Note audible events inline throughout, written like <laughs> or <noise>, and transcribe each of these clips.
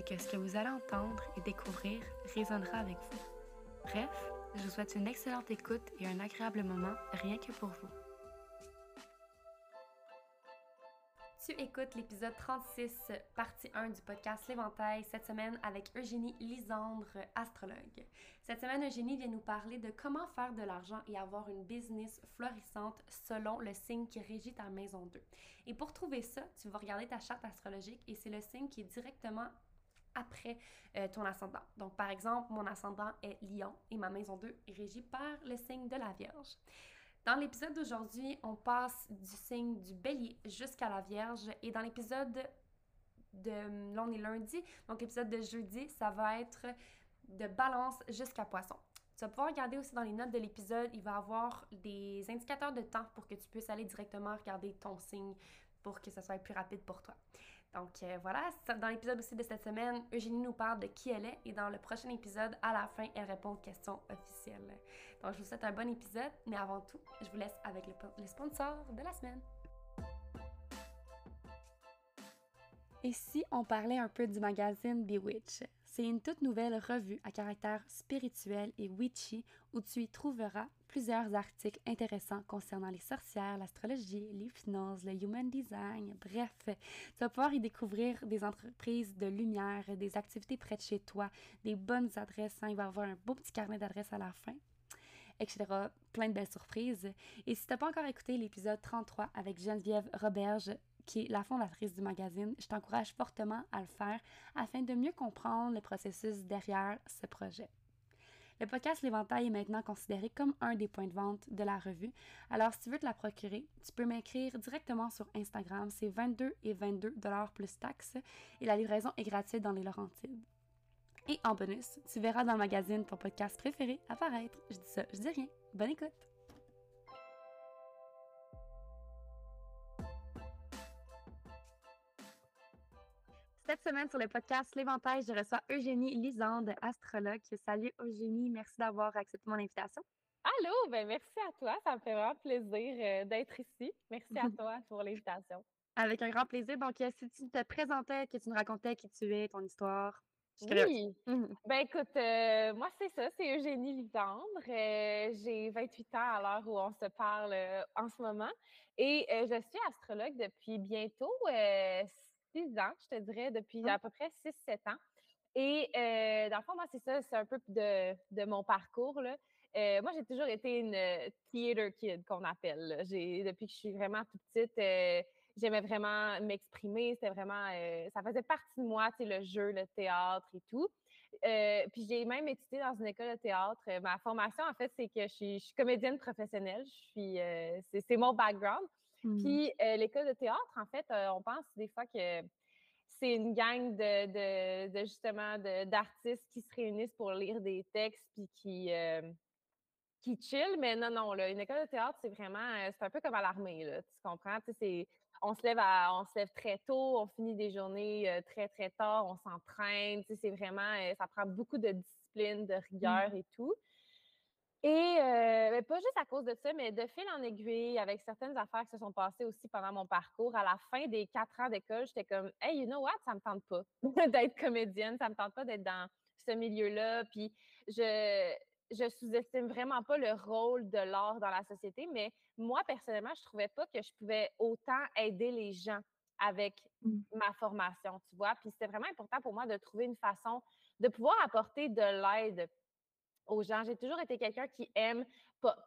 c'est que ce que vous allez entendre et découvrir résonnera avec vous. Bref, je vous souhaite une excellente écoute et un agréable moment rien que pour vous. Tu écoutes l'épisode 36, partie 1 du podcast L'Éventail, cette semaine avec Eugénie Lisandre, astrologue. Cette semaine, Eugénie vient nous parler de comment faire de l'argent et avoir une business florissante selon le signe qui régit ta maison 2. Et pour trouver ça, tu vas regarder ta charte astrologique et c'est le signe qui est directement après euh, ton ascendant. Donc, par exemple, mon ascendant est Lion et ma maison 2 est régie par le signe de la Vierge. Dans l'épisode d'aujourd'hui, on passe du signe du bélier jusqu'à la Vierge et dans l'épisode de... Là, on est lundi, donc l'épisode de jeudi, ça va être de balance jusqu'à poisson. Tu vas pouvoir regarder aussi dans les notes de l'épisode, il va y avoir des indicateurs de temps pour que tu puisses aller directement regarder ton signe pour que ça soit plus rapide pour toi. Donc euh, voilà, dans l'épisode aussi de cette semaine, Eugénie nous parle de qui elle est et dans le prochain épisode, à la fin, elle répond aux questions officielles. Donc je vous souhaite un bon épisode, mais avant tout, je vous laisse avec le, le sponsor de la semaine. Et si on parlait un peu du magazine Bewitch? C'est une toute nouvelle revue à caractère spirituel et witchy où tu y trouveras plusieurs articles intéressants concernant les sorcières, l'astrologie, l'hypnose, le human design, bref, tu vas pouvoir y découvrir des entreprises de lumière, des activités près de chez toi, des bonnes adresses, hein. il va y avoir un beau petit carnet d'adresses à la fin etc. Plein de belles surprises. Et si tu n'as pas encore écouté l'épisode 33 avec Geneviève Roberge, qui est la fondatrice du magazine, je t'encourage fortement à le faire afin de mieux comprendre le processus derrière ce projet. Le podcast L'Éventail est maintenant considéré comme un des points de vente de la revue. Alors, si tu veux te la procurer, tu peux m'écrire directement sur Instagram. C'est 22 et 22 dollars plus taxes et la livraison est gratuite dans les Laurentides. Et en bonus, tu verras dans le magazine ton podcast préféré apparaître. Je dis ça, je dis rien. Bonne écoute! Cette semaine sur le podcast L'Éventail, je reçois Eugénie Lisande, astrologue. Salut Eugénie, merci d'avoir accepté mon invitation. Allô, ben merci à toi, ça me fait vraiment plaisir euh, d'être ici. Merci à <laughs> toi pour l'invitation. Avec un grand plaisir. Donc, euh, si tu te présentais, que tu nous racontais qui tu es, ton histoire. Oui. Mhm. Ben écoute, euh, moi c'est ça, c'est Eugénie Lisandre. J'ai 28 ans à l'heure où on se parle en ce moment et je suis astrologue depuis bientôt six ans, je te dirais, depuis à peu près 6-7 ans. Et euh, dans le fond, moi, c'est ça, c'est un peu de, de mon parcours. Là. Euh, moi, j'ai toujours été une euh, theater kid qu'on appelle. J'ai, depuis que je suis vraiment toute petite, euh, j'aimais vraiment m'exprimer. C'était vraiment, ça faisait partie de moi, tu sais, le jeu, le théâtre et tout. puis j'ai même étudié dans une école de théâtre. Ma formation, en fait, c'est que je suis, je suis comédienne professionnelle. Je suis, c'est, c'est mon background. Mmh. Puis euh, l'école de théâtre, en fait, euh, on pense des fois que c'est une gang de, de, de justement d'artistes qui se réunissent pour lire des textes puis qui euh, qui chill, mais non, non, là, une école de théâtre, c'est vraiment, c'est un peu comme à l'armée, là, tu comprends? C'est, on se lève à, on se lève très tôt, on finit des journées très, très tard, on s'entraîne, c'est vraiment, ça prend beaucoup de discipline, de rigueur mmh. et tout. Et euh, ben, pas juste à cause de ça, mais de fil en aiguille, avec certaines affaires qui se sont passées aussi pendant mon parcours, à la fin des quatre ans d'école, j'étais comme Hey, you know what, ça me tente pas <laughs> d'être comédienne, ça me tente pas d'être dans ce milieu-là. Puis je, je sous-estime vraiment pas le rôle de l'art dans la société, mais moi, personnellement, je trouvais pas que je pouvais autant aider les gens avec Mmh. ma formation, tu vois? Puis c'était vraiment important pour moi de trouver une façon de pouvoir apporter de l'aide aux gens. J'ai toujours été quelqu'un qui aime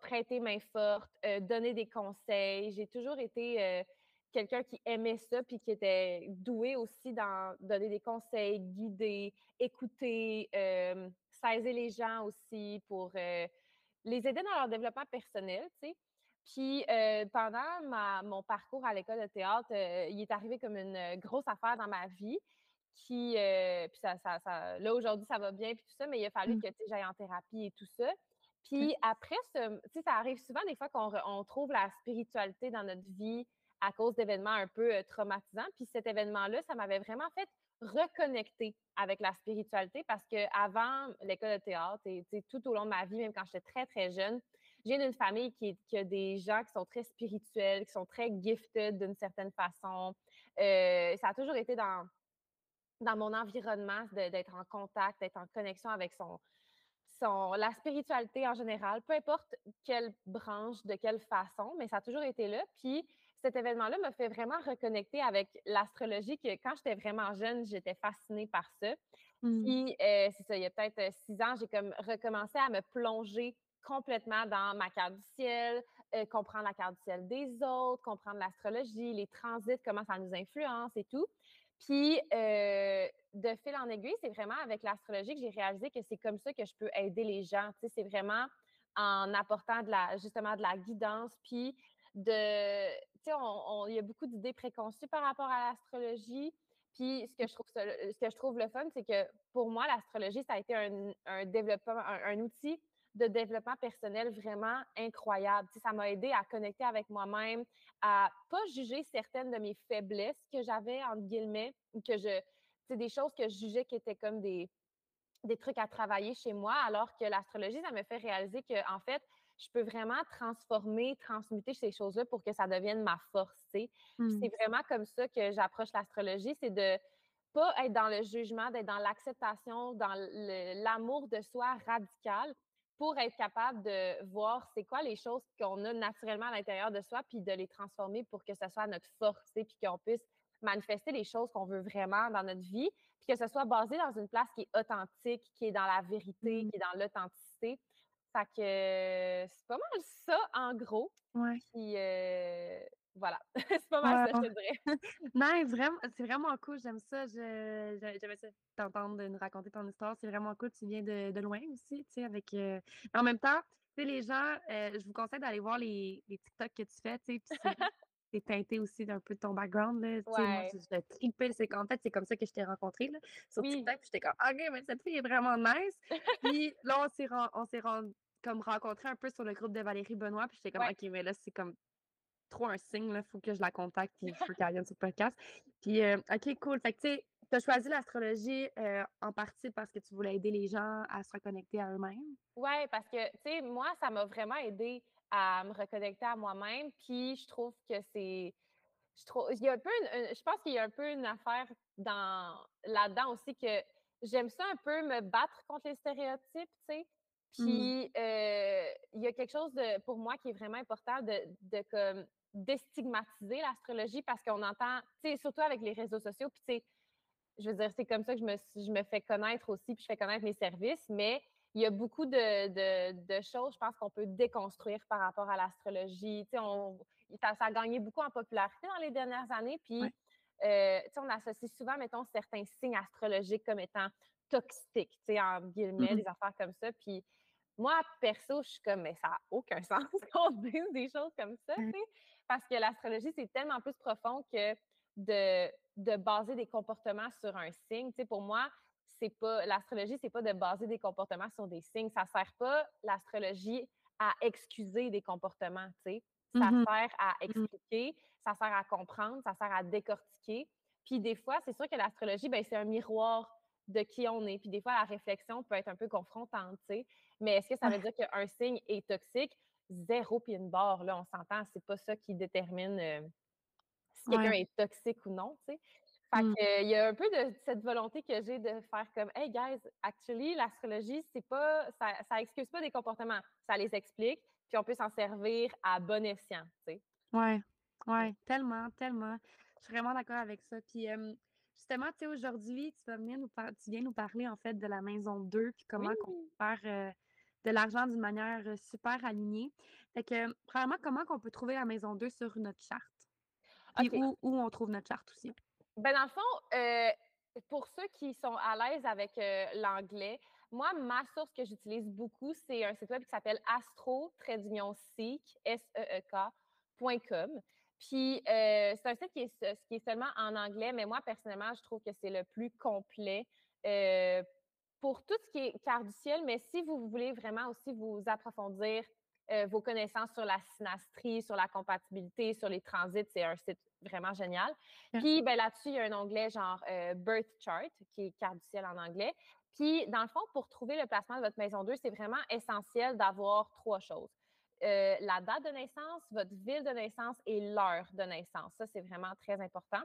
prêter main forte, euh, donner des conseils. J'ai toujours été euh, quelqu'un qui aimait ça puis qui était doué aussi dans donner des conseils, guider, écouter, euh, saisir les gens aussi pour les aider dans leur développement personnel. Puis pendant ma, mon parcours à l'école de théâtre, il est arrivé comme une grosse affaire dans ma vie qui, puis ça, ça, ça, là aujourd'hui ça va bien puis tout ça, mais il a fallu Mmh. que j'aille en thérapie et tout ça. Puis après, ça arrive souvent des fois qu'on on trouve la spiritualité dans notre vie à cause d'événements un peu euh, traumatisants. Puis cet événement-là, ça m'avait vraiment fait reconnecter avec la spiritualité parce que avant l'école de théâtre et tout au long de ma vie, même quand j'étais très, très jeune, j'ai une famille qui, qui, a des gens qui sont très spirituels, qui sont très gifted d'une certaine façon. Euh, ça a toujours été dans, dans mon environnement d'être en contact, d'être en connexion avec son, la spiritualité en général, peu importe quelle branche, de quelle façon, mais ça a toujours été là. Puis cet événement-là m'a fait vraiment reconnecter avec l'astrologie que quand j'étais vraiment jeune, j'étais fascinée par ça. Mmh. Puis euh, c'est ça, il y a peut-être euh, six ans, j'ai comme recommencé à me plonger complètement dans ma carte du ciel, euh, comprendre la carte du ciel des autres, comprendre l'astrologie, les transits, comment ça nous influence et tout. Puis, de fil en aiguille, c'est vraiment avec l'astrologie que j'ai réalisé que c'est comme ça que je peux aider les gens. Tu sais, c'est vraiment en apportant de la, justement de la guidance, puis de, tu sais, il y a beaucoup d'idées préconçues par rapport à l'astrologie. Puis ce que je trouve, ce que je trouve le fun, c'est que pour moi, l'astrologie, ça a été un, développement, un, outil de développement personnel vraiment incroyable. Tu sais, ça m'a aidé à connecter avec moi-même, à pas juger certaines de mes faiblesses que j'avais, entre guillemets, ou que je, c'est des choses que je jugeais qui étaient comme des, des trucs à travailler chez moi, alors que l'astrologie, ça me fait réaliser que, en fait, je peux vraiment transformer, transmuter ces choses-là pour que ça devienne ma force. C'est mmh. vraiment comme ça que j'approche l'astrologie, c'est de pas être dans le jugement, d'être dans l'acceptation, dans l'amour de soi radical pour être capable de voir c'est quoi les choses qu'on a naturellement à l'intérieur de soi, puis de les transformer pour que ce soit notre force, puis qu'on puisse manifester les choses qu'on veut vraiment dans notre vie, puis que ce soit basé dans une place qui est authentique, qui est dans la vérité, mmh. qui est dans l'authenticité. Fait que c'est pas mal ça, en gros. Ouais. Puis euh, voilà, <laughs> c'est pas mal ça, je te dirais. <laughs> non, vraiment, c'est vraiment cool, j'aime ça. J'aimais ça t'entendre nous raconter ton histoire. C'est vraiment cool, tu viens de, de loin aussi, tu sais, avec... Euh, en même temps, tu sais, les gens, euh, je vous conseille d'aller voir les, les TikTok que tu fais, tu sais, <laughs> c'est teinté aussi d'un peu de ton background. Là. Ouais. Moi, je trippé. C'est en fait, c'est comme ça que je t'ai rencontré là, sur oui. TikTok. J'étais comme, OK, mais cette fille est vraiment nice. puis là, on s'est, on s'est comme rencontré un peu sur le groupe de Valérie Benoît. Puis j'étais comme, ouais. OK, mais là, c'est comme trop un signe. Il faut que je la contacte. Faut <laughs> qu'elle vienne sur le podcast. Puis, euh, OK, cool. Fait que, tu sais, tu as choisi l'astrologie euh, en partie parce que tu voulais aider les gens à se reconnecter à eux-mêmes? Oui, parce que, tu sais, moi, ça m'a vraiment aidé à me reconnecter à moi-même. Puis je trouve que c'est. Je, trouve, il y a un peu je pense qu'il y a un peu une affaire dans là-dedans aussi que j'aime ça un peu me battre contre les stéréotypes, tu sais. Mmh. Puis euh, il y a quelque chose de, pour moi qui est vraiment important de, de comme déstigmatiser l'astrologie parce qu'on entend, tu sais, surtout avec les réseaux sociaux, puis tu sais, je veux dire, c'est comme ça que je me, je me fais connaître aussi, puis je fais connaître mes services, mais il y a beaucoup de, choses, je pense, qu'on peut déconstruire par rapport à l'astrologie. On, ça, ça, a gagné beaucoup en popularité dans les dernières années. Puis, euh, on associe souvent, mettons, certains signes astrologiques comme étant toxiques, en guillemets, mmh des affaires comme ça. Puis, moi, perso, je suis comme, mais ça n'a aucun <laughs> sens qu'on dise des choses comme ça, parce que l'astrologie, c'est tellement plus profond que de, de baser des comportements sur un signe. pour moi, c'est pas l'astrologie, c'est pas de baser des comportements sur des signes. Ça sert pas l'astrologie à excuser des comportements, tu sais. Ça mmh sert à mmh. expliquer, ça sert à comprendre, ça sert à décortiquer. Puis des fois, c'est sûr que l'astrologie, ben, c'est un miroir de qui on est. Puis des fois, la réflexion peut être un peu confrontante, tu sais. Mais est-ce que ça veut dire qu'un signe est toxique? Zéro puis une barre, là, on s'entend, c'est pas ça qui détermine euh, si quelqu'un est toxique ou non, tu sais. Fait mmh. il y a un peu de cette volonté que j'ai de faire comme Hey guys, actually, l'astrologie, c'est pas ça, ça excuse pas des comportements, ça les explique, puis on peut s'en servir à bon escient, tu sais. Ouais, ouais, tellement, tellement. Je suis vraiment d'accord avec ça. Puis justement, tu sais, aujourd'hui, tu vas venir nous tu viens nous parler en fait de la maison 2, puis comment on peut faire de l'argent d'une manière super alignée. Fait que, premièrement, comment qu'on peut trouver la maison 2 sur notre charte? Puis où, où, on trouve notre charte aussi? Ben, dans le fond, pour ceux qui sont à l'aise avec l'anglais, moi, ma source que j'utilise beaucoup, c'est un site web qui s'appelle astro seek s e e Puis, c'est un site qui est, qui est, seulement en anglais, mais moi, personnellement, je trouve que c'est le plus complet pour tout ce qui est quart du ciel, mais si vous voulez vraiment aussi vous approfondir euh, vos connaissances sur la synastrie, sur la compatibilité, sur les transits, c'est un site vraiment génial. Puis ben, là-dessus, il y a un onglet genre euh, Birth Chart, qui est quart du ciel en anglais. Puis, dans le fond, pour trouver le placement de votre maison 2, c'est vraiment essentiel d'avoir trois choses. Euh, la date de naissance, votre ville de naissance et l'heure de naissance. Ça, c'est vraiment très important.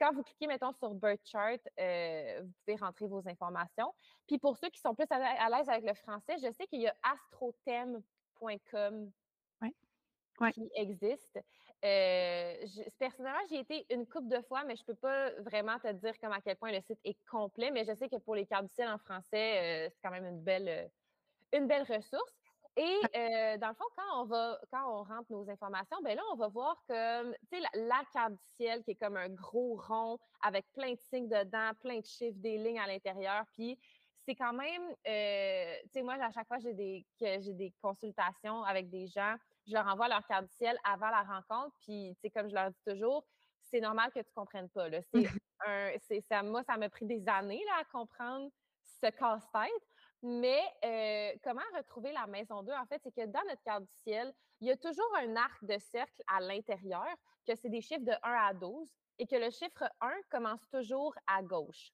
quand vous cliquez, mettons, sur Birth Chart, euh, vous pouvez rentrer vos informations. Puis pour ceux qui sont plus à l'aise avec le français, je sais qu'il y a astrothème.com qui existe. Euh, personnellement, j'y ai été une couple de fois, mais je ne peux pas vraiment te dire comme à quel point le site est complet. Mais je sais que pour les cartes du ciel en français, c'est quand même une belle, une belle ressource. Et dans le fond, quand on va, quand on rentre nos informations, ben là, on va voir que, tu sais, la, carte du ciel qui est comme un gros rond avec plein de signes dedans, plein de chiffres, des lignes à l'intérieur. Puis c'est quand même, tu sais, moi, à chaque fois j'ai des, que j'ai des consultations avec des gens, je leur envoie leur carte du ciel avant la rencontre. Puis, tu sais, comme je leur dis toujours, c'est normal que tu ne comprennes pas. Là. C'est <laughs> un, c'est, ça, moi, ça m'a pris des années là, à comprendre ce casse-tête. Mais euh, comment retrouver la maison 2? En fait, c'est que dans notre carte du ciel, il y a toujours un arc de cercle à l'intérieur, que c'est des chiffres de 1 à 12, et que le chiffre 1 commence toujours à gauche,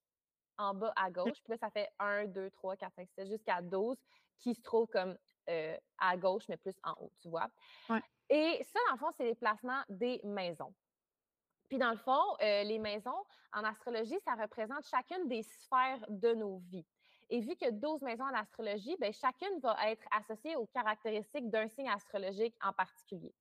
en bas à gauche. Puis là, ça fait 1, 2, 3, 4, 5, 6, jusqu'à 12, qui se trouve comme euh, à gauche, mais plus en haut, tu vois? Et ça, dans le fond, c'est les placements des maisons. Puis dans le fond, euh, les maisons, en astrologie, ça représente chacune des sphères de nos vies. Et vu que 12 maisons en astrologie, bien, chacune va être associée aux caractéristiques d'un signe astrologique en particulier.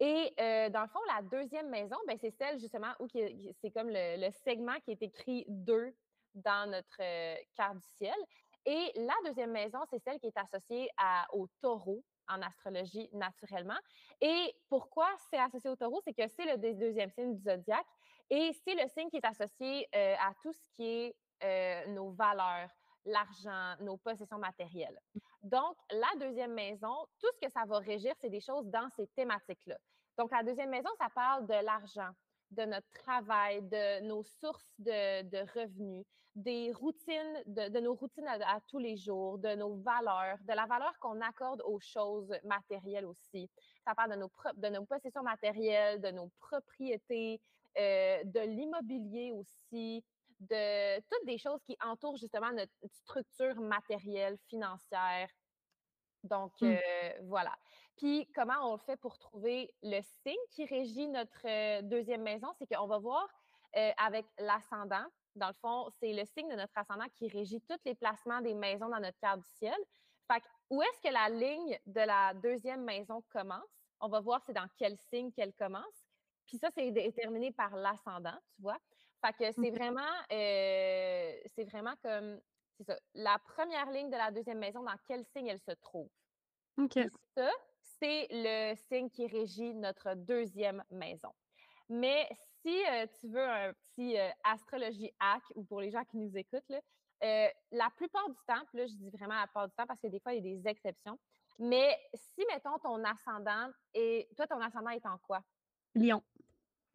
Et euh, dans le fond, la deuxième maison, bien, c'est celle justement où c'est comme le, segment qui est écrit 2 dans notre euh, carte du ciel. Et la deuxième maison, c'est celle qui est associée au taureau en astrologie naturellement. Et pourquoi c'est associé au taureau? C'est que c'est le deuxième signe du zodiaque et c'est le signe qui est associé euh, à tout ce qui est nos valeurs, l'argent, nos possessions matérielles. Mmh. Donc, la deuxième maison, tout ce que ça va régir, c'est des choses dans ces thématiques-là. Donc, la deuxième maison, ça parle de l'argent, de notre travail, de nos sources de, revenus, des routines, de, nos routines à, tous les jours, de nos valeurs, de la valeur qu'on accorde aux choses matérielles aussi. Ça parle de nos, de nos possessions matérielles, de nos propriétés, euh, de l'immobilier aussi, de toutes des choses qui entourent justement notre structure matérielle, financière. Donc, mmh. euh, voilà. Puis, comment on le fait pour trouver le signe qui régit notre euh, deuxième maison? C'est qu'on va voir euh, avec l'ascendant. Dans le fond, c'est le signe de notre ascendant qui régit tous les placements des maisons dans notre carte du ciel. Fait où est-ce que la ligne de la deuxième maison commence? On va voir c'est dans quel signe qu'elle commence. Puis ça, c'est déterminé par l'ascendant, tu vois. Fait que c'est vraiment, euh, c'est vraiment comme, c'est ça, la première ligne de la deuxième maison, dans quel signe elle se trouve. OK. ça, c'est le signe qui régit notre deuxième maison. Mais si euh, tu veux un petit euh, astrologie hack ou pour les gens qui nous écoutent, là, la plupart du temps, là, je dis vraiment la plupart du temps parce que des fois, il y a des exceptions. Mais si, mettons, ton ascendant et toi, ton ascendant est en quoi? Lion.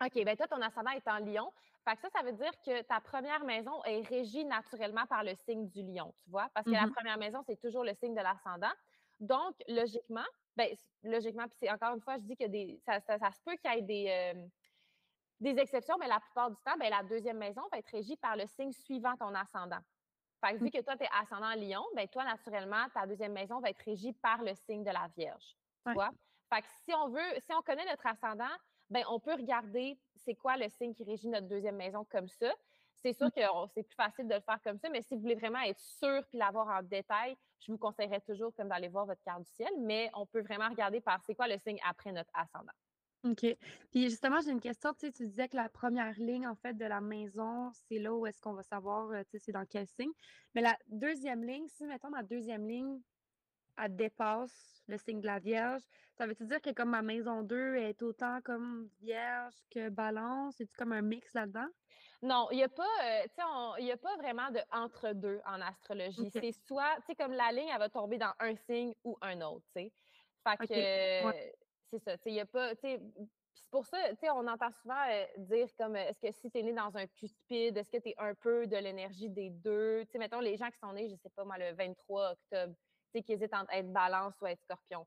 OK, bien toi, ton ascendant est en lion. Fait que ça, ça veut dire que ta première maison est régie naturellement par le signe du lion, tu vois? Parce que la mmh première maison, c'est toujours le signe de l'ascendant. Donc, logiquement, ben, logiquement, puis c'est encore une fois, je dis que des, ça, ça, se peut qu'il y ait des, euh, des exceptions, mais la plupart du temps, ben, la deuxième maison va être régie par le signe suivant ton ascendant. Fait que vu mmh. que toi, tu es ascendant lion, ben, toi, naturellement, ta deuxième maison va être régie par le signe de la Vierge. Tu vois? Fait que si on veut, si on connaît notre ascendant, ben, on peut regarder c'est quoi le signe qui régit notre deuxième maison comme ça. C'est sûr mmh. que c'est plus facile de le faire comme ça, mais si vous voulez vraiment être sûr puis l'avoir en détail, je vous conseillerais toujours comme d'aller voir votre carte du ciel, mais on peut vraiment regarder par c'est quoi le signe après notre ascendant. OK. Puis justement, j'ai une question. Tu sais, tu disais que la première ligne, en fait, de la maison, c'est là où est-ce qu'on va savoir, euh, tu sais, c'est dans quel signe. Mais la deuxième ligne, si, mettons, ma deuxième ligne, elle dépasse le signe de la Vierge, ça veut-tu dire que comme ma maison 2 est autant comme Vierge que Balance? C'est-tu comme un mix là-dedans? Non, il n'y a pas, euh, y a pas vraiment de entre-deux en astrologie. C'est soit, tu sais, comme la ligne, elle va tomber dans un signe ou un autre, tu sais. Fait que, euh, c'est ça, tu sais, il y a pas, tu sais, c'est pour ça, tu sais, on entend souvent euh, dire comme, euh, est-ce que si tu es né dans un cuspide, est-ce que tu es un peu de l'énergie des deux? Tu sais, mettons, les gens qui sont nés, je sais pas moi, le 23 octobre, qui hésitent entre être balance ou être scorpion.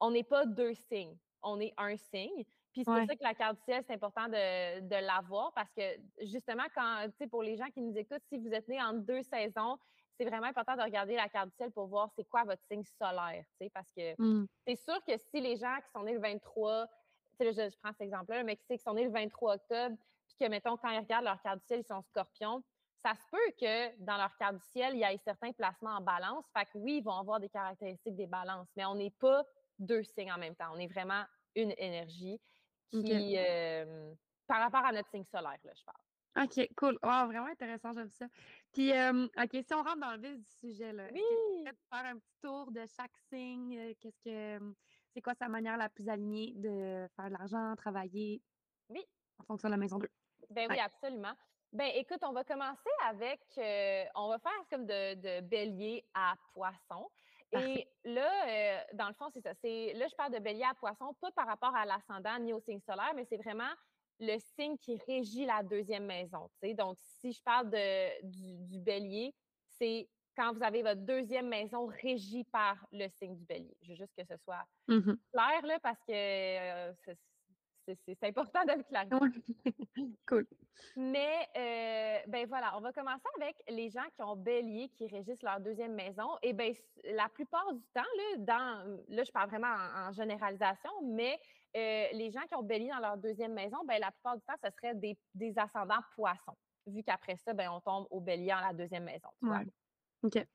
On n'est pas deux signes, on est un signe. Puis c'est Ouais. pour ça que la carte du ciel, c'est important de, de l'avoir parce que justement, quand, tu sais, pour les gens qui nous écoutent, si vous êtes né en deux saisons, c'est vraiment important de regarder la carte du ciel pour voir c'est quoi votre signe solaire, tu sais, parce que Hmm. c'est sûr que si les gens qui sont nés le 23, tu sais, là, je, je prends cet exemple-là, mais qui, qui sont nés le 23 octobre, puis que, mettons, quand ils regardent leur carte du ciel, ils sont scorpions, ça se peut que dans leur carte du ciel, il y ait certains placements en balance. Fait que oui, ils vont avoir des caractéristiques des balances, mais on n'est pas deux signes en même temps. On est vraiment une énergie qui, euh, par rapport à notre signe solaire, là, je parle. OK, cool. Wow, vraiment intéressant, j'aime ça. Puis, euh, OK, si on rentre dans le vif du sujet, là, Oui! pourrais faire un petit tour de chaque signe? euh, Qu'est-ce que c'est quoi sa manière la plus alignée de faire de l'argent, travailler Oui. en fonction de la maison 2? Ben oui, Ouais. absolument. Ben écoute, on va commencer avec, euh, on va faire comme de, de bélier à poisson. Parfait. Et là, euh, dans le fond, c'est ça. C'est, là, je parle de bélier à poisson, pas par rapport à l'ascendant ni au signe solaire, mais c'est vraiment le signe qui régit la deuxième maison. Donc, si je parle de, du, du bélier, c'est quand vous avez votre deuxième maison régie par le signe du bélier. Je veux juste que ce soit Mhm. clair, là, parce que euh, c'est, important de le clarifier. <laughs> Cool. Mais, euh, ben voilà, on va commencer avec les gens qui ont bélier, qui régissent leur deuxième maison. Et ben la plupart du temps, là, dans, là je parle vraiment en, en généralisation, mais euh, les gens qui ont bélier dans leur deuxième maison, ben la plupart du temps, ce serait des, des ascendants poissons, vu qu'après ça, ben on tombe au bélier dans la deuxième maison. tu vois. OK.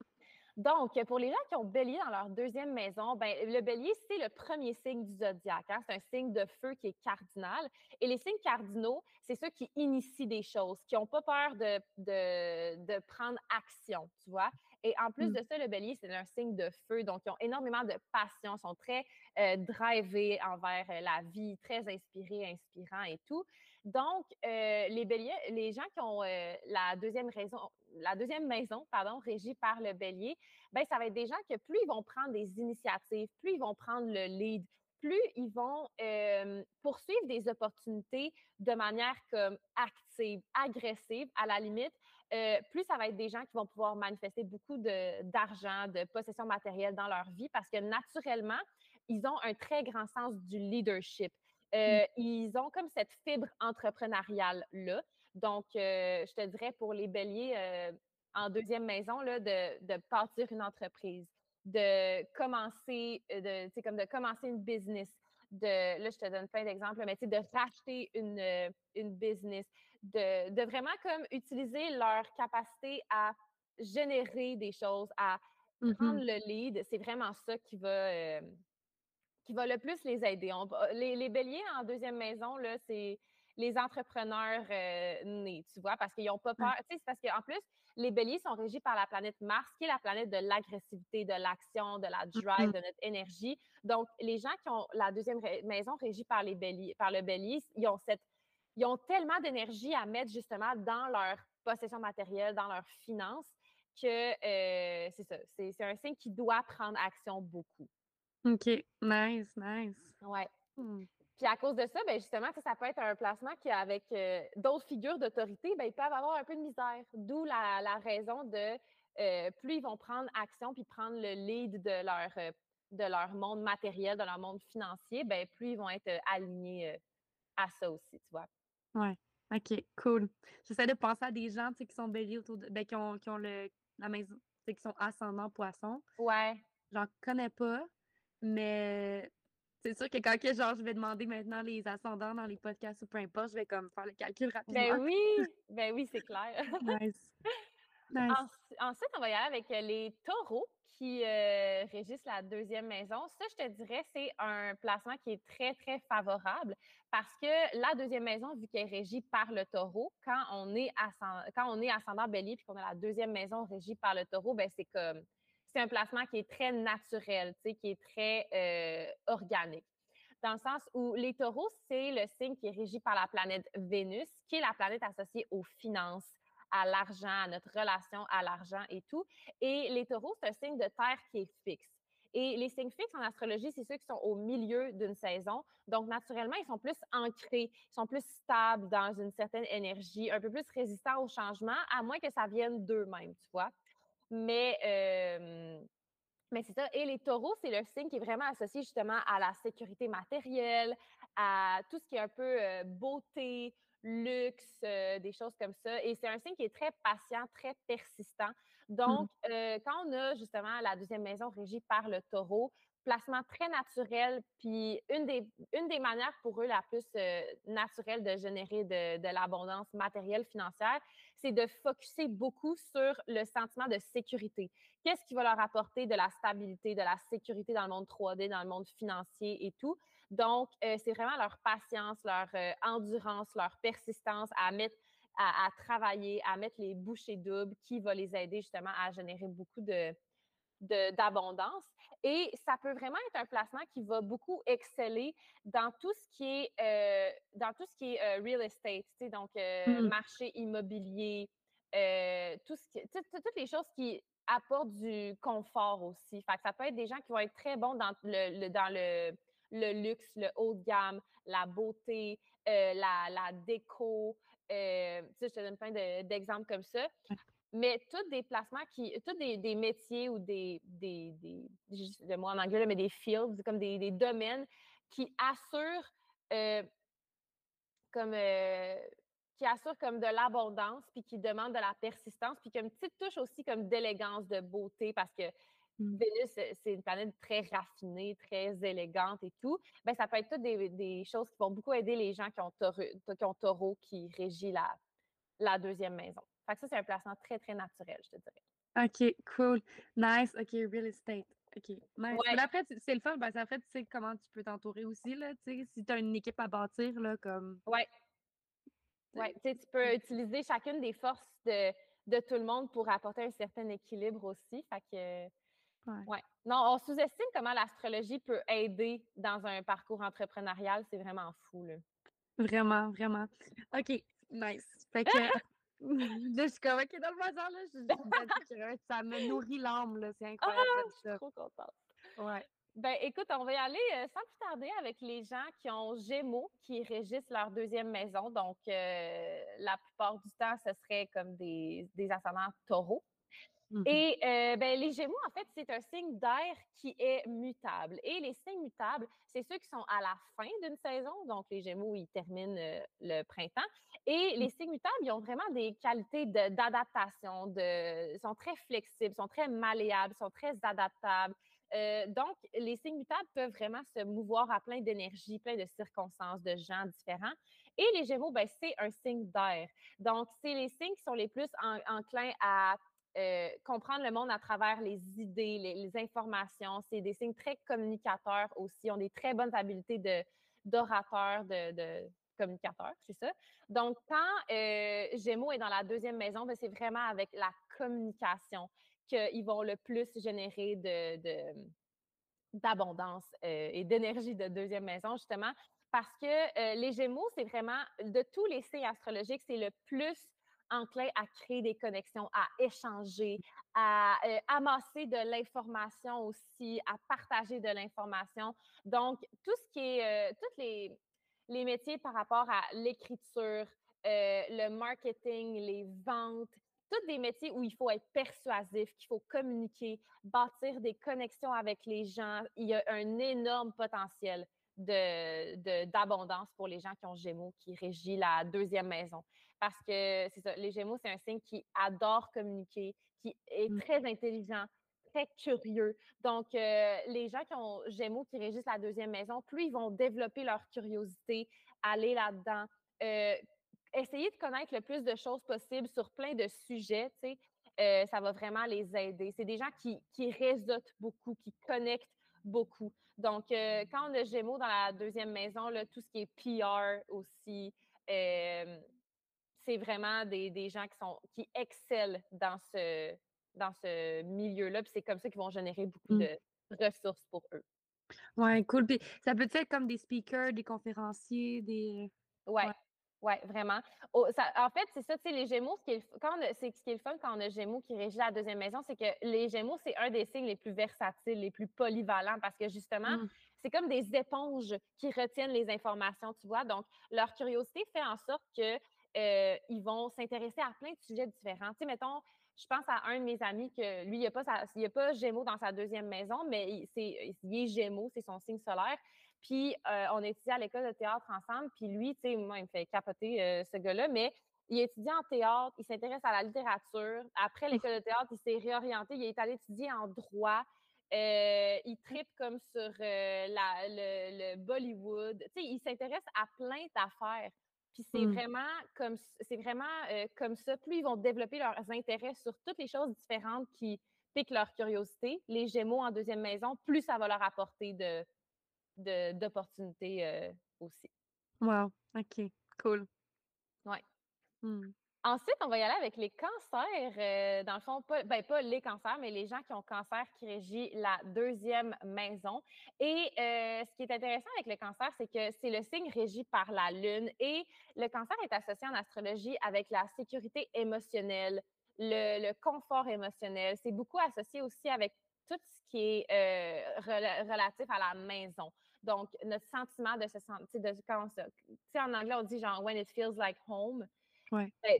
Donc, pour les gens qui ont bélier dans leur deuxième maison, ben, le bélier, c'est le premier signe du zodiaque. hein. C'est un signe de feu qui est cardinal. Et les signes cardinaux, c'est ceux qui initient des choses, qui n'ont pas peur de, de, de prendre action, tu vois. Et en plus Mm. de ça, le bélier, c'est un signe de feu. Donc, ils ont énormément de passion, sont très euh, drivés envers euh, la vie, très inspirés, inspirants et tout. Donc, euh, les béliers, les gens qui ont la deuxième raison, la deuxième maison, pardon, régie par le bélier, ben ça va être des gens que plus ils vont prendre des initiatives, plus ils vont prendre le lead, plus ils vont euh, poursuivre des opportunités de manière comme active, agressive, à la limite, euh, plus ça va être des gens qui vont pouvoir manifester beaucoup d'argent, de, possession matérielle dans leur vie parce que naturellement, ils ont un très grand sens du leadership. Euh, Ils ont comme cette fibre entrepreneuriale-là. Donc, euh, je te dirais pour les béliers euh, en deuxième maison, là, de, de bâtir une entreprise, de commencer, euh, de, comme de commencer une business, de, là, je te donne plein d'exemples, mais tu sais, de racheter une, une business, de, de vraiment comme utiliser leur capacité à générer des choses, à prendre Mhm. le lead, c'est vraiment ça qui va, euh, qui va le plus les aider. On les, les béliers en deuxième maison, là, c'est les entrepreneurs euh, nés, tu vois, parce qu'ils n'ont pas peur. Tu sais, c'est parce qu'en plus, les béliers sont régis par la planète Mars, qui est la planète de l'agressivité, de l'action, de la drive, de notre énergie. Donc, les gens qui ont la deuxième maison régie par, les béliers, par le bélier, ils ont, cette, ils ont tellement d'énergie à mettre justement dans leur possession matérielle, dans leurs finances, que euh, c'est ça. C'est c'est un signe qui doit prendre action beaucoup. OK. Nice, nice. Ouais. Hmm. Puis à cause de ça, ben justement, ça, peut être un placement qui, avec euh, d'autres figures d'autorité, ben, ils peuvent avoir un peu de misère. D'où la, la raison de euh, plus ils vont prendre action puis prendre le lead de leur, euh, de leur monde matériel, de leur monde financier, ben, plus ils vont être alignés à ça aussi, tu vois. Ouais. OK, cool. J'essaie de penser à des gens, qui sont béliers autour de... Ben, qui ont, qui ont le, la maison, qui sont ascendants poissons. Ouais. J'en connais pas, mais c'est sûr que quand que, genre, je vais demander maintenant les ascendants dans les podcasts ou peu importe, je vais comme faire le calcul Ben rapidement. oui, <laughs> ben oui, c'est clair. Nice. ensuite, on va y aller avec les taureaux qui euh, régissent la deuxième maison. Ça, je te dirais, c'est un placement qui est très, très favorable parce que la deuxième maison, vu qu'elle est régie par le taureau, quand on est, ascendant, quand on est ascendant bélier puis qu'on a la deuxième maison régie par le taureau, ben c'est comme c'est un placement qui est très naturel, qui est très euh, organique. Dans le sens où les taureaux, c'est le signe qui est régi par la planète Vénus, qui est la planète associée aux finances, à l'argent, à notre relation à l'argent et tout. Et les taureaux, c'est un signe de terre qui est fixe. Et les signes fixes en astrologie, c'est ceux qui sont au milieu d'une saison. Donc, naturellement, ils sont plus ancrés, ils sont plus stables dans une certaine énergie, un peu plus résistants au changement, à moins que ça vienne d'eux-mêmes, tu vois. Mais, euh, mais c'est ça. Et les taureaux, c'est le signe qui est vraiment associé justement à la sécurité matérielle, à tout ce qui est un peu euh, beauté, luxe, euh, des choses comme ça. Et c'est un signe qui est très patient, très persistant. Mmh. Donc, euh, quand on a justement la deuxième maison régie par le taureau, placement très naturel, puis une des, manières pour eux la plus euh, naturelle de générer de, l'abondance matérielle, financière, c'est de focuser beaucoup sur le sentiment de sécurité. Qu'est-ce qui va leur apporter de la stabilité, de la sécurité dans le monde 3D, dans le monde financier et tout? Donc, euh, c'est vraiment leur patience, leur euh, endurance, leur persistance à, à, travailler, à mettre les bouchées doubles qui va les aider justement à générer beaucoup de, d'abondance. Et ça peut vraiment être un placement qui va beaucoup exceller dans tout ce qui est, euh, dans tout ce qui est euh, real estate, donc euh, mmh. marché immobilier, tout ce qui, toutes les choses qui apportent du confort aussi. Fait que ça peut être des gens qui vont être très bons dans le, dans le, le luxe, le haut de gamme, la beauté, la, la, déco. je te donne plein d'exemples comme ça mais tous des placements qui, tous des, métiers ou des, des, des le mot en anglais, mais des fields, comme des, domaines qui assurent euh, comme euh, qui assurent comme de l'abondance, puis qui demandent de la persistance, puis comme une petite touche aussi comme d'élégance, de beauté, parce que mmh. Vénus, c'est une planète très raffinée, très élégante et tout. Ben, ça peut être toutes des, choses qui vont beaucoup aider les gens qui ont, taureau, qui, ont taureau, qui régit la, la deuxième maison. Fait que ça, c'est un placement très, très naturel, je te dirais. OK, cool. Nice. OK, real estate. OK, nice. Mais après, c'est le fun, parce qu'après, tu sais comment tu peux t'entourer aussi, là, tu sais, si tu as une équipe à bâtir, là, comme... Ouais. Ouais, tu sais, tu peux utiliser chacune des forces de, de tout le monde pour apporter un certain équilibre aussi, fait que... Ouais. ouais. Non, on sous-estime comment l'astrologie peut aider dans un parcours entrepreneurial. C'est vraiment fou, là. Vraiment, vraiment. OK, nice. Fait que <laughs> <laughs> je suis comme, OK, dans le bazar, là, je, ça me nourrit l'âme, là. C'est incroyable. Ah, je suis trop contente. Ouais. Ben, écoute, on va y aller euh, sans plus tarder avec les gens qui ont Gémeaux, qui régissent leur deuxième maison. Donc, euh, la plupart du temps, ce serait comme des, des ascendants taureaux. Mmh Et euh, ben, les Gémeaux, en fait, c'est un signe d'air qui est mutable. Et les signes mutables, c'est ceux qui sont à la fin d'une saison. Donc, les Gémeaux, ils terminent euh, le printemps. Et les mmh. signes mutables, ils ont vraiment des qualités d'adaptation. De, ils sont très flexibles, sont très malléables, sont très adaptables. Euh, donc, les signes mutables peuvent vraiment se mouvoir à plein d'énergie, plein de circonstances, de gens différents. Et les Gémeaux, ben, c'est un signe d'air. Donc, c'est les signes qui sont les plus enclins à euh, comprendre le monde à travers les idées, les, informations. C'est des signes très communicateurs aussi, ont des très bonnes habiletés de, d'orateurs, de, de communicateurs, c'est ça. Donc, quand euh, Gémeaux est dans la deuxième maison, ben, c'est vraiment avec la communication qu'ils vont le plus générer de, d'abondance euh, et d'énergie de deuxième maison, justement, parce que les Gémeaux, c'est vraiment, de tous les signes astrologiques, c'est le plus enclin à créer des connexions, à échanger, à euh, amasser de l'information aussi, à partager de l'information. Donc, tout ce qui est, euh, tous les, les métiers par rapport à l'écriture, euh, le marketing, les ventes, tous des métiers où il faut être persuasif, qu'il faut communiquer, bâtir des connexions avec les gens. Il y a un énorme potentiel de, d'abondance pour les gens qui ont Gémeaux, qui régit la deuxième maison. Parce que c'est ça, les Gémeaux, c'est un signe qui adore communiquer, qui est mmh. très intelligent, très curieux. Donc, euh, les gens qui ont Gémeaux, qui régissent la deuxième maison, plus ils vont développer leur curiosité, aller là-dedans, euh, essayer de connaître le plus de choses possibles sur plein de sujets, tu sais. euh, ça va vraiment les aider. C'est des gens qui, qui réseautent beaucoup, qui connectent beaucoup. Donc, euh, quand on a Gémeaux dans la deuxième maison, là, tout ce qui est PR aussi, euh, c'est vraiment des, des, gens qui, sont, qui excellent dans ce, dans ce milieu-là. Puis c'est comme ça qu'ils vont générer beaucoup mmh. de ressources pour eux. Ouais, cool. Puis ça peut être comme des speakers, des conférenciers, des. Ouais. ouais. vraiment. en fait, c'est ça, tu sais, les Gémeaux, ce qui, est, quand c'est, ce qui est le fun quand on a Gémeaux qui régit la deuxième maison, c'est que les Gémeaux, c'est un des signes les plus versatiles, les plus polyvalents, parce que justement, mmh. c'est comme des éponges qui retiennent les informations, tu vois? Donc, leur curiosité fait en sorte que euh, ils vont s'intéresser à plein de sujets différents. Tu sais, mettons, je pense à un de mes amis que lui, il n'y a, pas a pas Gémeaux dans sa deuxième maison, mais il, est, il est Gémeaux, c'est son signe solaire. Puis euh, on étudié à l'école de théâtre ensemble. Puis lui, tu sais, moi, il me fait capoter euh, ce gars-là, mais il étudie en théâtre, il s'intéresse à la littérature. Après l'école de théâtre, il s'est réorienté, il est allé étudier en droit. Euh, il tripe comme sur la, le, le, Bollywood. Tu sais, il s'intéresse à plein d'affaires. Puis c'est mmh. vraiment comme c'est vraiment comme ça. Plus ils vont développer leurs intérêts sur toutes les choses différentes qui piquent leur curiosité, les Gémeaux en deuxième maison, plus ça va leur apporter de d'opportunités aussi. Wow, ok, cool. Ouais. Mmh. Ensuite, on va y aller avec les cancers. Euh, dans le fond, pas, ben, pas les cancers, mais les gens qui ont cancer qui régit la deuxième maison. Et euh, ce qui est intéressant avec le cancer, c'est que c'est le signe régi par la lune. Et le cancer est associé en astrologie avec la sécurité émotionnelle, le, confort émotionnel. C'est beaucoup associé aussi avec tout ce qui est euh, relatif à la maison. Donc, notre sentiment de se sentir, de quand en anglais, on dit genre when it feels like home. Ouais. Ben,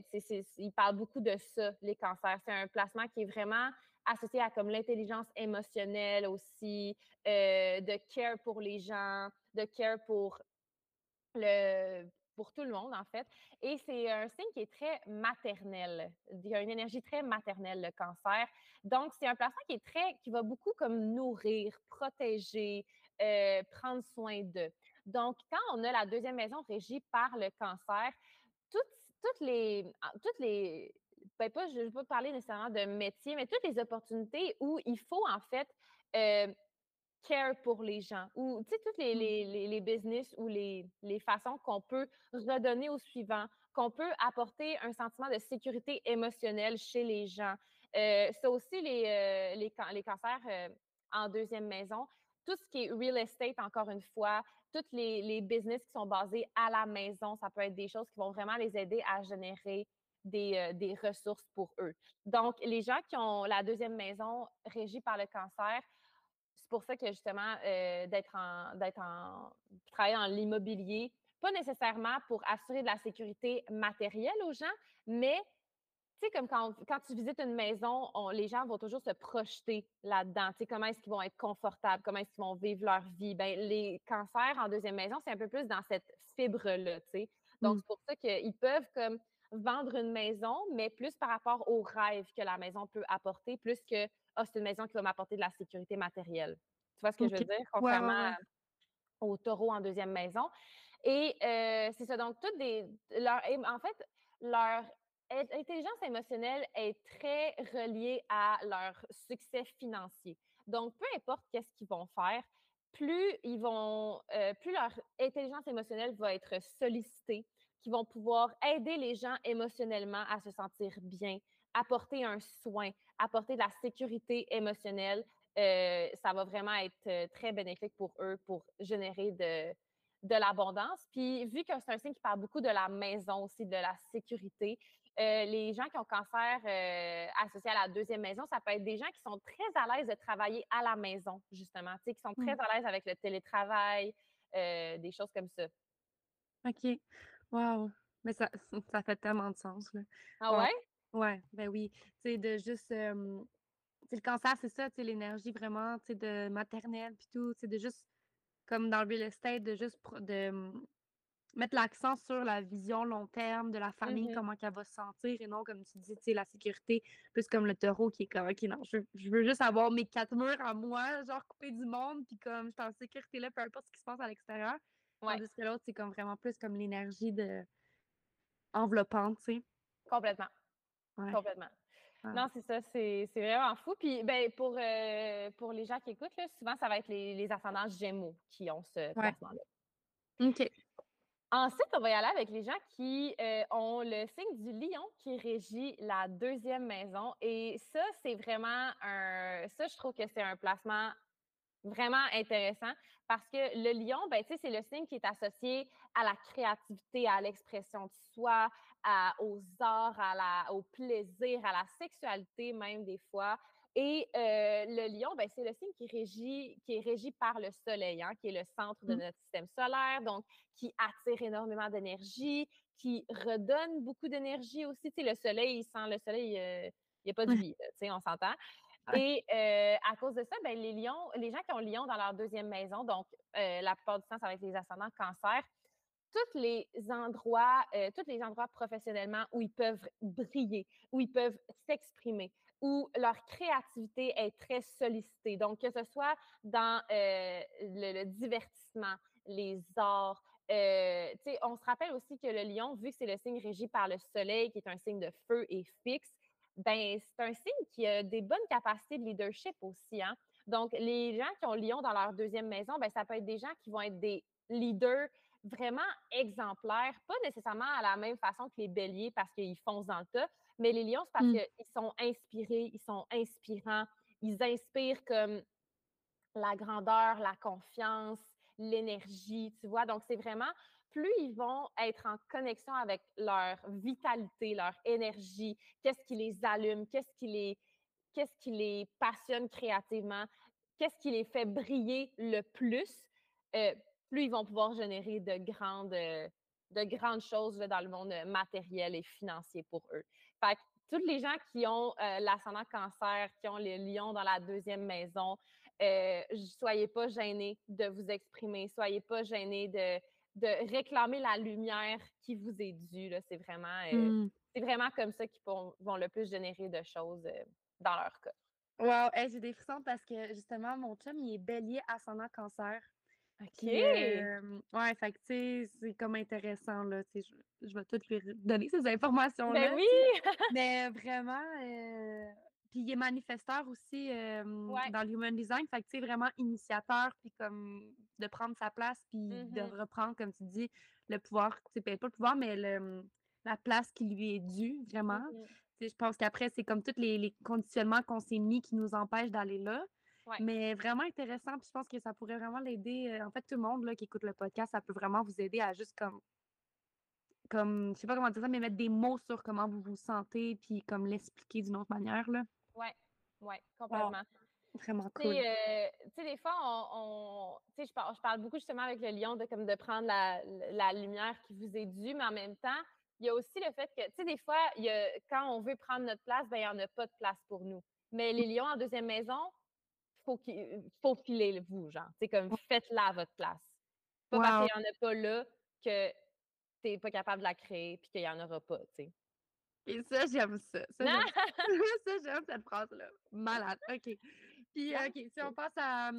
il parle beaucoup de ça, les cancers. C'est un placement qui est vraiment associé à comme l'intelligence émotionnelle aussi, euh, de care pour les gens, de care pour le pour tout le monde, en fait. Et c'est un signe qui est très maternel. Il y a une énergie très maternelle, le cancer. Donc, c'est un placement qui est très, qui va beaucoup comme nourrir, protéger, euh, prendre soin d'eux. Donc, quand on a la deuxième maison régie par le cancer, toutes les, toutes les, ben pas, je ne veux pas parler nécessairement de métier, mais toutes les opportunités où il faut en fait euh, care pour les gens, ou tu sais, toutes les, mmh. les, les, business ou les, les façons qu'on peut redonner au suivant, qu'on peut apporter un sentiment de sécurité émotionnelle chez les gens. Euh, c'est aussi les, euh, les, les, cancers euh, en deuxième maison. Tout ce qui est real estate, encore une fois, toutes les, les, business qui sont basés à la maison. Ça peut être des choses qui vont vraiment les aider à générer des, euh, des ressources pour eux. Donc, les gens qui ont la deuxième maison régie par le cancer, c'est pour ça que justement, euh, d'être en, d'être en, travailler dans l'immobilier, pas nécessairement pour assurer de la sécurité matérielle aux gens, mais tu sais, comme quand, quand, tu visites une maison, les gens vont toujours se projeter là-dedans. Tu sais, comment est-ce qu'ils vont être confortables, comment est-ce qu'ils vont vivre leur vie? Ben, les cancers en deuxième maison, c'est un peu plus dans cette fibre-là, tu sais. Donc, mmh. c'est pour ça qu'ils peuvent comme vendre une maison, mais plus par rapport au rêve que la maison peut apporter, plus que oh, c'est une maison qui va m'apporter de la sécurité matérielle. Tu vois ce que je veux dire? Contrairement au taureau en deuxième maison. Et euh, c'est ça. Donc, toutes des. Leur, en fait, leur L'intelligence émotionnelle est très reliée à leur succès financier. Donc, peu importe qu'est-ce qu'ils vont faire, plus ils vont, euh, plus leur intelligence émotionnelle va être sollicitée, qu'ils vont pouvoir aider les gens émotionnellement à se sentir bien, apporter un soin, apporter de la sécurité émotionnelle. Euh, ça va vraiment être euh, très bénéfique pour eux pour générer de, de l'abondance. Puis, vu que c'est un signe qui parle beaucoup de la maison aussi, de la sécurité, euh, les gens qui ont cancer euh, associé à la deuxième maison, ça peut être des gens qui sont très à l'aise de travailler à la maison, justement, qui sont très mmh. à l'aise avec le télétravail, euh, des choses comme ça. OK. Wow. Mais ça, ça fait tellement de sens. Là. Ah ouais? Ouais, ben oui. Tu sais, de juste. le cancer, c'est ça, tu sais, l'énergie vraiment, tu sais, de maternelle, puis tout, tu sais, de juste, comme dans le real estate, de juste de, mettre l'accent sur la vision long terme de la famille, mmh comment qu'elle va se sentir, et non, comme tu dis, tu sais, la sécurité, plus comme le taureau qui est comme, OK, non, je, veux juste avoir mes quatre murs à moi, genre couper du monde, puis comme je suis en sécurité là, peu importe ce qui se passe à l'extérieur. Ouais. Tandis que l'autre, c'est comme vraiment plus comme l'énergie de enveloppante, tu sais. Complètement. Complètement. Non, c'est ça, c'est vraiment fou. Puis, ben, pour, euh, pour les gens qui écoutent, là, souvent, ça va être les, les ascendants gémeaux qui ont ce placement-là. OK. Ensuite, on va y aller avec les gens qui euh, ont le signe du lion qui régit la deuxième maison. Et ça, c'est vraiment un. Ça, je trouve que c'est un placement vraiment intéressant parce que le lion, ben, c'est le signe qui est associé à la créativité, à l'expression de soi, aux arts, au plaisir, à la sexualité même des fois. Et euh, le lion, ben, c'est le signe qui, régit, qui est régi par le soleil, hein, qui est le centre de mmh. notre système solaire, donc qui attire énormément d'énergie, qui redonne beaucoup d'énergie aussi. Tu sais, le soleil, sans le soleil, euh, il n'y a pas de vie, tu sais, on s'entend. Et euh, à cause de ça, ben, les lions, les gens qui ont lion dans leur deuxième maison, donc la plupart du temps, ça va être les ascendants cancer, tous les endroits, tous les endroits professionnellement où ils peuvent briller, où ils peuvent s'exprimer, où leur créativité est très sollicitée. Donc, que ce soit dans le, divertissement, les arts, on se rappelle aussi que le lion, vu que c'est le signe régi par le soleil, qui est un signe de feu et fixe, ben, c'est un signe qui a des bonnes capacités de leadership aussi. Hein? Donc, les gens qui ont Lion dans leur deuxième maison, ben, ça peut être des gens qui vont être des leaders vraiment exemplaires, pas nécessairement à la même façon que les béliers parce qu'ils foncent dans le tas, mais les lions, c'est parce mmh. qu'ils sont inspirés, ils sont inspirants, ils inspirent comme la grandeur, la confiance, l'énergie, tu vois? Donc, c'est vraiment plus ils vont être en connexion avec leur vitalité, leur énergie, qu'est-ce qui les allume, qu'est-ce qui les, qu'est-ce qui les passionne créativement, qu'est-ce qui les fait briller le plus, euh, plus ils vont pouvoir générer de grandes, de grandes choses dans le monde matériel et financier pour eux. Fait que tous les gens qui ont euh, l'ascendant cancer, qui ont les lions dans la deuxième maison, euh, soyez pas gênés de vous exprimer, soyez pas gênés de, de réclamer la lumière qui vous est due. C'est vraiment, euh, mmh. c'est vraiment comme ça qu'ils vont, le plus générer de choses dans leur cas. Wow, j'ai des frissons parce que justement, mon chum, il est bélier ascendant cancer. OK. ouais, fait que, tu sais, c'est comme intéressant, là. Tu sais, je, vais toutes lui donner ces informations-là. Ben oui! <laughs> Mais vraiment, euh, puis il est manifesteur aussi dans le human design. Fait que, tu sais, vraiment initiateur, puis comme de prendre sa place, puis de mmh reprendre, comme tu dis, le pouvoir, tu sais, pas le pouvoir, mais le, la place qui lui est due, vraiment. Je pense qu'après, c'est comme tous les, conditionnements qu'on s'est mis qui nous empêchent d'aller là. Mais vraiment intéressant, puis je pense que ça pourrait vraiment l'aider. En fait, tout le monde là, qui écoute le podcast, ça peut vraiment vous aider à juste comme comme, je sais pas comment dire ça, mais mettre des mots sur comment vous vous sentez, puis comme l'expliquer d'une autre manière, là. Oui, ouais, complètement. Vraiment cool. Euh, tu sais, des fois, on, tu sais, je parle, je parle beaucoup justement avec le lion de, comme de prendre la, la, lumière qui vous est due, mais en même temps, il y a aussi le fait que, tu sais, des fois, y a, quand on veut prendre notre place, ben, il n'y en a pas de place pour nous. Mais les lions en deuxième maison, faut qu'il faut filer vous, genre. C'est comme faites-la à votre place. Pas parce qu'il n'y en a pas là que tu n'es pas capable de la créer puis qu'il n'y en aura pas, tu sais. Et ça, j'aime ça. Ça, j'aime <laughs> <laughs> cette phrase-là. Malade. OK. Puis, OK, si on passe à.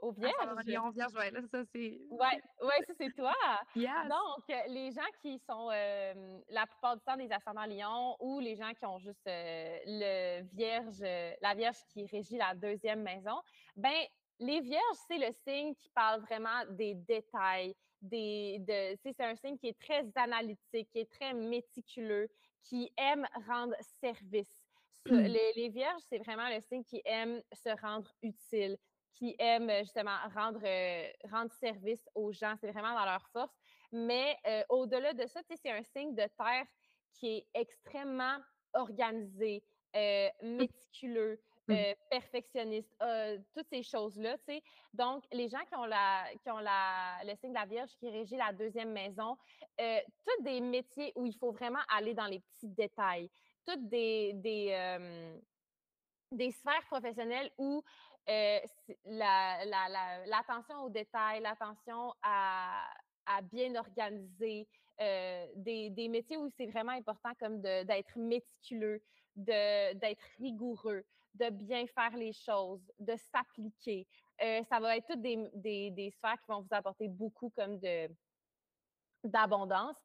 Hum, euh, Au vierge? Lion vierge, ouais, là, ça, c'est. Ouais, ouais, ça, c'est toi. <laughs> Donc, les gens qui sont euh, la plupart du temps des ascendants lion ou les gens qui ont juste euh, le vierge, la vierge qui régit la deuxième maison, ben, les vierges, c'est le signe qui parle vraiment des détails, des, de, c'est un signe qui est très analytique, qui est très méticuleux, qui aime rendre service. Mmh. Les, vierges, c'est vraiment le signe qui aime se rendre utile, qui aime justement rendre, euh, rendre service aux gens. C'est vraiment dans leur force. Mais euh, au-delà de ça, c'est un signe de terre qui est extrêmement organisé, euh, mmh. méticuleux, Mmh. Euh, perfectionniste, euh, toutes ces choses-là. Donc, les gens qui ont, la, qui ont la, le signe de la Vierge qui régit la deuxième maison, euh, tous des métiers où il faut vraiment aller dans les petits détails, toutes des, des, des sphères professionnelles où l'attention aux détails, l'attention à, bien organiser, des, des, métiers où c'est vraiment important comme d'être méticuleux, d'être rigoureux, de bien faire les choses, de s'appliquer. Euh, ça va être toutes des, sphères qui vont vous apporter beaucoup comme d'abondance.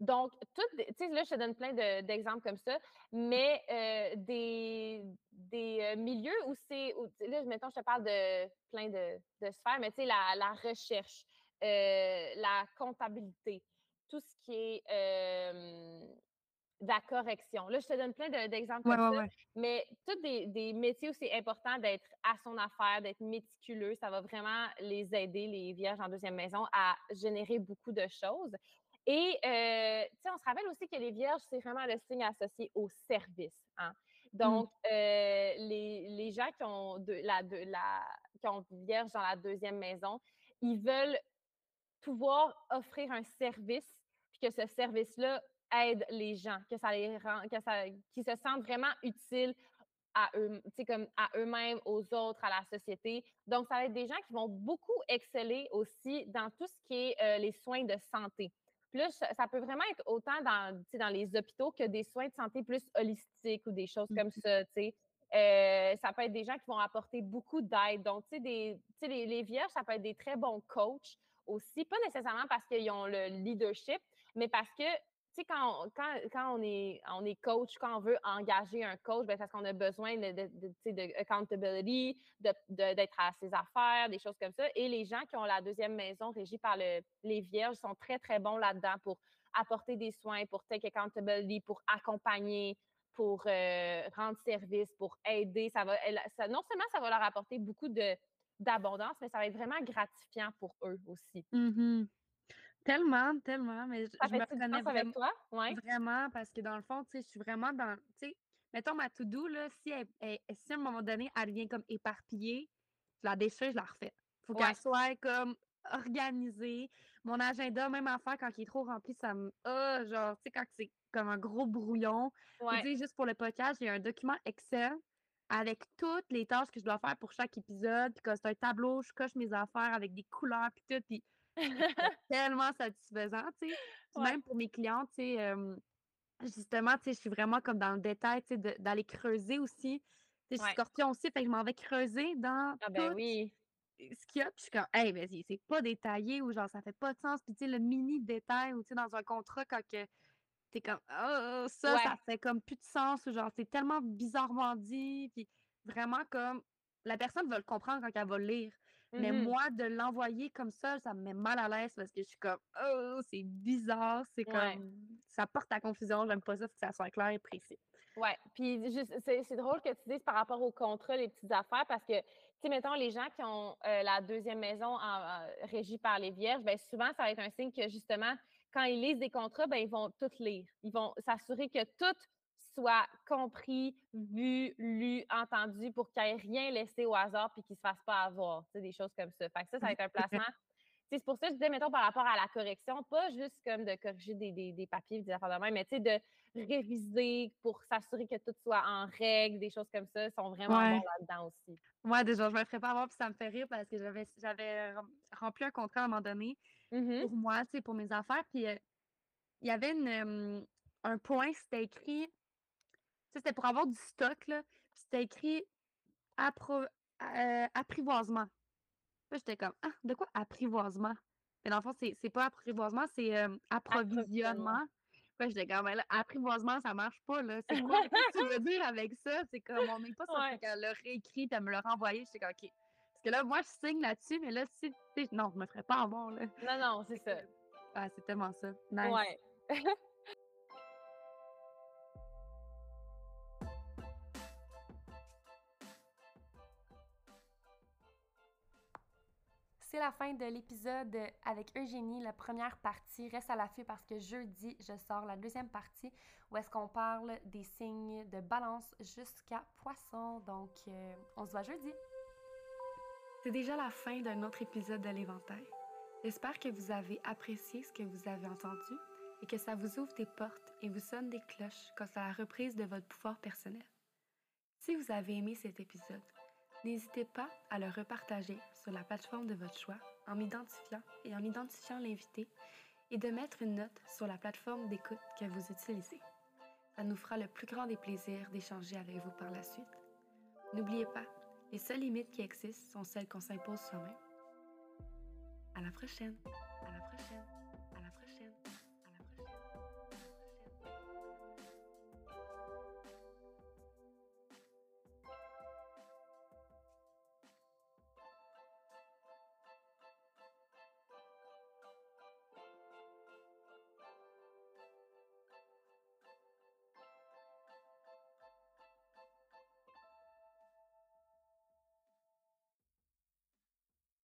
Donc, tu sais, là, je te donne plein d'exemples comme ça, mais euh, des, des euh, milieux où c'est, là, mettons, je te parle de plein de, de sphères, mais tu sais, la, la, recherche, euh, la comptabilité, tout ce qui est de la correction. Là, je te donne plein d'exemples comme ça, mais tous des, des, métiers où c'est important d'être à son affaire, d'être méticuleux, ça va vraiment les aider, les vierges en deuxième maison, à générer beaucoup de choses. Et, euh, tu sais, on se rappelle aussi que les vierges, c'est vraiment le signe associé au service. Hein. Mmh. Donc, euh, les, les, gens qui ont, de, la, de, la, qui ont vierge dans la deuxième maison, ils veulent pouvoir offrir un service, puis que ce service-là aide les gens, que ça les rend, que ça, qu'ils se sentent vraiment utiles à eux, comme à eux-mêmes, aux autres, à la société. Donc, ça va être des gens qui vont beaucoup exceller aussi dans tout ce qui est euh, les soins de santé. Puis là, ça peut vraiment être autant dans, dans les hôpitaux que des soins de santé plus holistiques ou des choses comme mmh ça, tu sais. Euh, ça peut être des gens qui vont apporter beaucoup d'aide. Donc, tu sais, des, les, les vierges, ça peut être des très bons coachs aussi, pas nécessairement parce qu'ils ont le leadership, mais parce que quand, quand, quand, on, est, on est coach, quand on veut engager un coach, ben, parce qu'on a besoin de, de, de, de d'être à ses affaires, des choses comme ça. Et les gens qui ont la deuxième maison régie par le, les vierges sont très, très bons là-dedans pour apporter des soins, pour take accountability, pour accompagner, pour euh, rendre service, pour aider. Ça va, non seulement ça va leur apporter beaucoup d'abondance, mais ça va être vraiment gratifiant pour eux aussi. Mm-hmm. Tellement, tellement, mais je, me reconnais vraiment, avec toi? vraiment parce que dans le fond, tu sais, je suis vraiment dans, tu sais, mettons ma to-do, là, si, elle, si à un moment donné, elle devient comme éparpillée, je la déchire, je la refais. Faut qu'elle soit comme organisée. Mon agenda, même à faire quand il est trop rempli, ça me. Ah, genre, tu sais, quand c'est comme un gros brouillon. Ouais. Tu sais, juste pour le podcast, j'ai un document Excel avec toutes les tâches que je dois faire pour chaque épisode. Puis quand c'est un tableau, je coche mes affaires avec des couleurs, puis tout. Puis <laughs> tellement satisfaisant, tu sais. Même pour mes clients, tu sais, justement, tu sais, je suis vraiment comme dans le détail, tu sais, d'aller creuser aussi. Tu sais, je suis scorpion aussi, fait que je m'en vais creuser dans ah, ben oui. ce qu'il y a. Puis je suis comme, hey, vas-y, c'est pas détaillé ou genre, ça fait pas de sens. Puis tu sais, le mini détail ou tu sais, dans un contrat, quand que t'es comme, oh, ça, ça fait comme plus de sens ou genre, c'est tellement bizarrement dit. Puis vraiment comme, la personne va le comprendre quand elle va le lire. Mais mmh moi, de l'envoyer comme ça, ça me met mal à l'aise parce que je suis comme, oh, c'est bizarre, c'est comme, ça porte à confusion, j'aime pas ça, faut que ça soit clair et précis. Ouais, puis c'est drôle que tu dises par rapport au contrat, les petites affaires, parce que, tu sais, mettons, les gens qui ont euh, la deuxième maison en, régie par les vierges, bien souvent, ça va être un signe que, justement, quand ils lisent des contrats, ben ils vont tout lire. Ils vont s'assurer que tout soit compris, vu, lu, entendu pour qu'il n'y ait rien laissé au hasard puis qu'il ne se fasse pas avoir, des choses comme ça. Fait que ça, ça va être un placement. <laughs> c'est pour ça que je disais, mettons, par rapport à la correction, pas juste comme de corriger des, des, des papiers, des affaires de même, mais tu sais, de réviser pour s'assurer que tout soit en règle, des choses comme ça, sont vraiment bons là-dedans aussi. Moi, déjà, je me ferais pas avoir, puis ça me fait rire parce que j'avais, j'avais rempli un contrat à un moment donné mmh pour moi, tu sais, pour mes affaires, puis euh, il y avait une, un point, c'était écrit c'était pour avoir du stock, là. C'était écrit euh, apprivoisement. j'étais comme, ah, de quoi apprivoisement? Mais dans le fond, c'est pas apprivoisement, c'est euh, approvisionnement. Ouais, j'étais comme, là, apprivoisement, ça marche pas, là. C'est quoi? <laughs> Que tu veux dire avec ça? C'est comme, on n'est pas sûr qu'elle l'a réécrit, elle me l'a renvoyé. J'étais comme, OK. Parce que là, moi, je signe là-dessus, mais là, si, non, je me ferais pas en bon, là. Non, non, c'est ça. Ah, c'est tellement ça. Nice. Ouais. <laughs> C'est la fin de l'épisode avec Eugénie. La première partie reste à l'affût parce que jeudi, je sors la deuxième partie où est-ce qu'on parle des signes de balance jusqu'à poisson. Donc, euh, on se voit jeudi. C'est déjà la fin d'un autre épisode de l'éventail. J'espère que vous avez apprécié ce que vous avez entendu et que ça vous ouvre des portes et vous sonne des cloches quant à la reprise de votre pouvoir personnel. Si vous avez aimé cet épisode, N'hésitez pas à le repartager sur la plateforme de votre choix en m'identifiant et en identifiant l'invité et de mettre une note sur la plateforme d'écoute que vous utilisez. Ça nous fera le plus grand des plaisirs d'échanger avec vous par la suite. N'oubliez pas, les seules limites qui existent sont celles qu'on s'impose soi-même. À la prochaine. À la prochaine.